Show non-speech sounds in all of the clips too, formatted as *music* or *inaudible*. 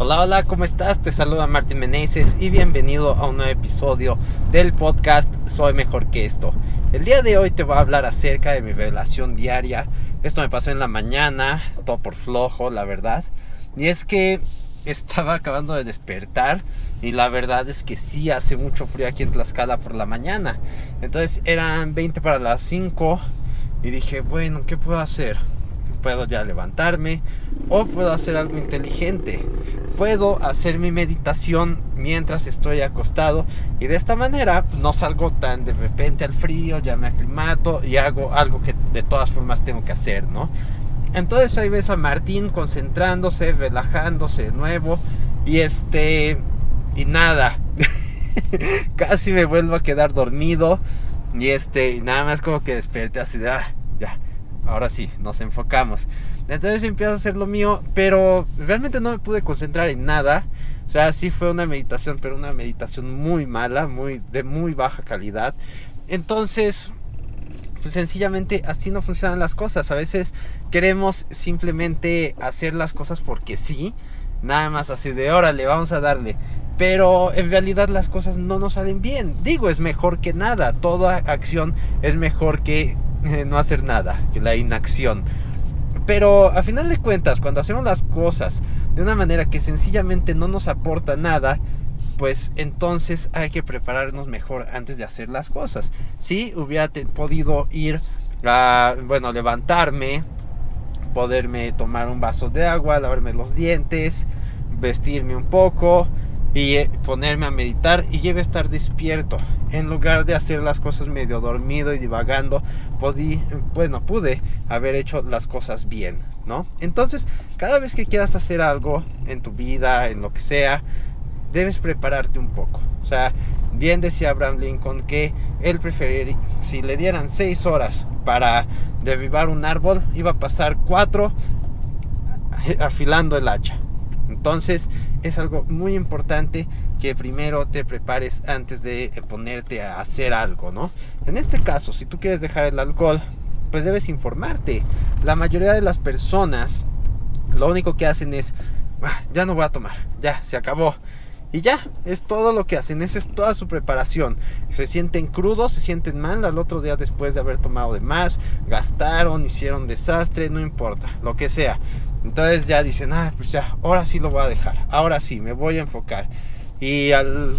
Hola, hola, ¿cómo estás? Te saluda Martín Meneses y bienvenido a un nuevo episodio del podcast Soy Mejor que esto. El día de hoy te voy a hablar acerca de mi revelación diaria. Esto me pasó en la mañana, todo por flojo, la verdad. Y es que *laughs* estaba acabando de despertar y la verdad es que sí hace mucho frío aquí en Tlaxcala por la mañana. Entonces eran 20 para las 5 y dije, bueno, ¿qué puedo hacer? Puedo ya levantarme o puedo hacer algo inteligente puedo hacer mi meditación mientras estoy acostado y de esta manera pues, no salgo tan de repente al frío, ya me aclimato y hago algo que de todas formas tengo que hacer, ¿no? Entonces ahí ves a Martín concentrándose, relajándose de nuevo y este y nada. *laughs* Casi me vuelvo a quedar dormido y este y nada más como que desperté así de ah, ya ahora sí, nos enfocamos. Entonces empiezo a hacer lo mío, pero realmente no me pude concentrar en nada. O sea, sí fue una meditación, pero una meditación muy mala, muy de muy baja calidad. Entonces, pues sencillamente así no funcionan las cosas. A veces queremos simplemente hacer las cosas porque sí, nada más así de órale, vamos a darle. Pero en realidad las cosas no nos salen bien. Digo, es mejor que nada. Toda acción es mejor que eh, no hacer nada, que la inacción. Pero a final de cuentas, cuando hacemos las cosas de una manera que sencillamente no nos aporta nada, pues entonces hay que prepararnos mejor antes de hacer las cosas. Si hubiera podido ir a, bueno, levantarme, poderme tomar un vaso de agua, lavarme los dientes, vestirme un poco, y eh, ponerme a meditar y lleve a estar despierto. En lugar de hacer las cosas medio dormido y divagando, podí, bueno, pude haber hecho las cosas bien, ¿no? Entonces, cada vez que quieras hacer algo en tu vida, en lo que sea, debes prepararte un poco. O sea, bien decía Abraham Lincoln que él preferiría, si le dieran seis horas para derribar un árbol, iba a pasar cuatro afilando el hacha. Entonces es algo muy importante que primero te prepares antes de ponerte a hacer algo, ¿no? En este caso, si tú quieres dejar el alcohol, pues debes informarte. La mayoría de las personas lo único que hacen es, ah, ya no voy a tomar, ya, se acabó. Y ya, es todo lo que hacen, esa es toda su preparación. Se sienten crudos, se sienten mal al otro día después de haber tomado de más, gastaron, hicieron desastre, no importa, lo que sea. Entonces ya dicen, ah, pues ya, ahora sí lo voy a dejar, ahora sí, me voy a enfocar. Y al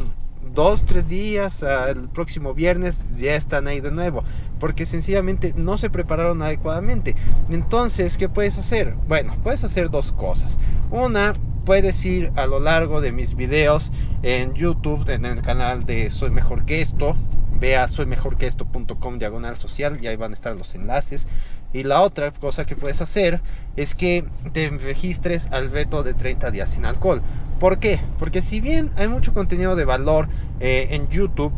dos, tres días, al próximo viernes, ya están ahí de nuevo, porque sencillamente no se prepararon adecuadamente. Entonces, ¿qué puedes hacer? Bueno, puedes hacer dos cosas. Una, puedes ir a lo largo de mis videos en YouTube, en el canal de Soy Mejor que Esto, vea soymejorqueesto.com diagonal social y ahí van a estar los enlaces. Y la otra cosa que puedes hacer es que te registres al veto de 30 días sin alcohol. ¿Por qué? Porque si bien hay mucho contenido de valor eh, en YouTube,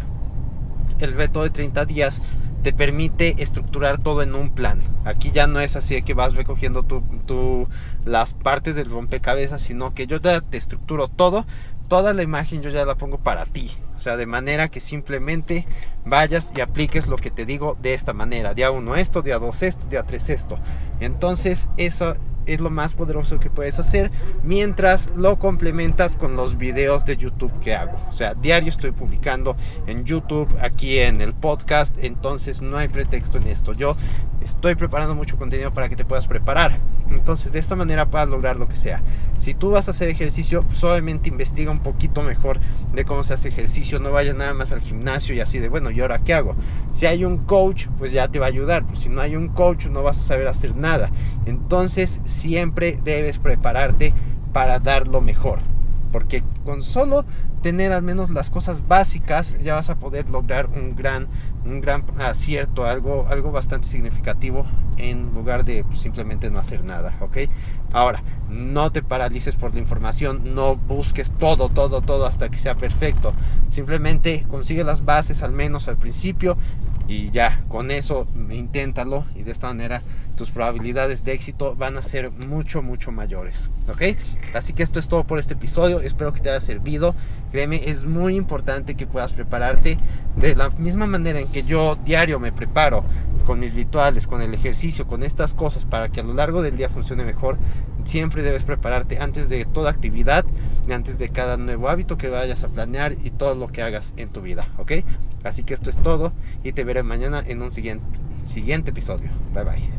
el veto de 30 días te permite estructurar todo en un plan. Aquí ya no es así de que vas recogiendo tu, las partes del rompecabezas, sino que yo ya te estructuro todo. Toda la imagen yo ya la pongo para ti. Sea, de manera que simplemente vayas y apliques lo que te digo de esta manera. Día 1 esto, día 2 esto, día 3 esto. Entonces eso es lo más poderoso que puedes hacer mientras lo complementas con los videos de YouTube que hago. O sea, diario estoy publicando en YouTube, aquí en el podcast, entonces no hay pretexto en esto. Yo estoy preparando mucho contenido para que te puedas preparar. Entonces, de esta manera puedas lograr lo que sea. Si tú vas a hacer ejercicio, solamente investiga un poquito mejor de cómo se hace ejercicio. No vayas nada más al gimnasio y así de, bueno, ¿y ahora qué hago? Si hay un coach, pues ya te va a ayudar. Pues si no hay un coach, no vas a saber hacer nada. Entonces, siempre debes prepararte para dar lo mejor. Porque con solo tener al menos las cosas básicas ya vas a poder lograr un gran un gran acierto algo algo bastante significativo en lugar de pues, simplemente no hacer nada ok ahora no te paralices por la información no busques todo todo todo hasta que sea perfecto. Simplemente consigue las bases al menos al principio y ya con eso inténtalo y de esta manera tus probabilidades de éxito van a ser mucho, mucho mayores. ¿Ok? Así que esto es todo por este episodio. Espero que te haya servido. Créeme, es muy importante que puedas prepararte de la misma manera en que yo diario me preparo con mis rituales, con el ejercicio, con estas cosas para que a lo largo del día funcione mejor. Siempre debes prepararte antes de toda actividad antes de cada nuevo hábito que vayas a planear y todo lo que hagas en tu vida, ¿ok? Así que esto es todo y te veré mañana en un siguiente, siguiente episodio. Bye bye.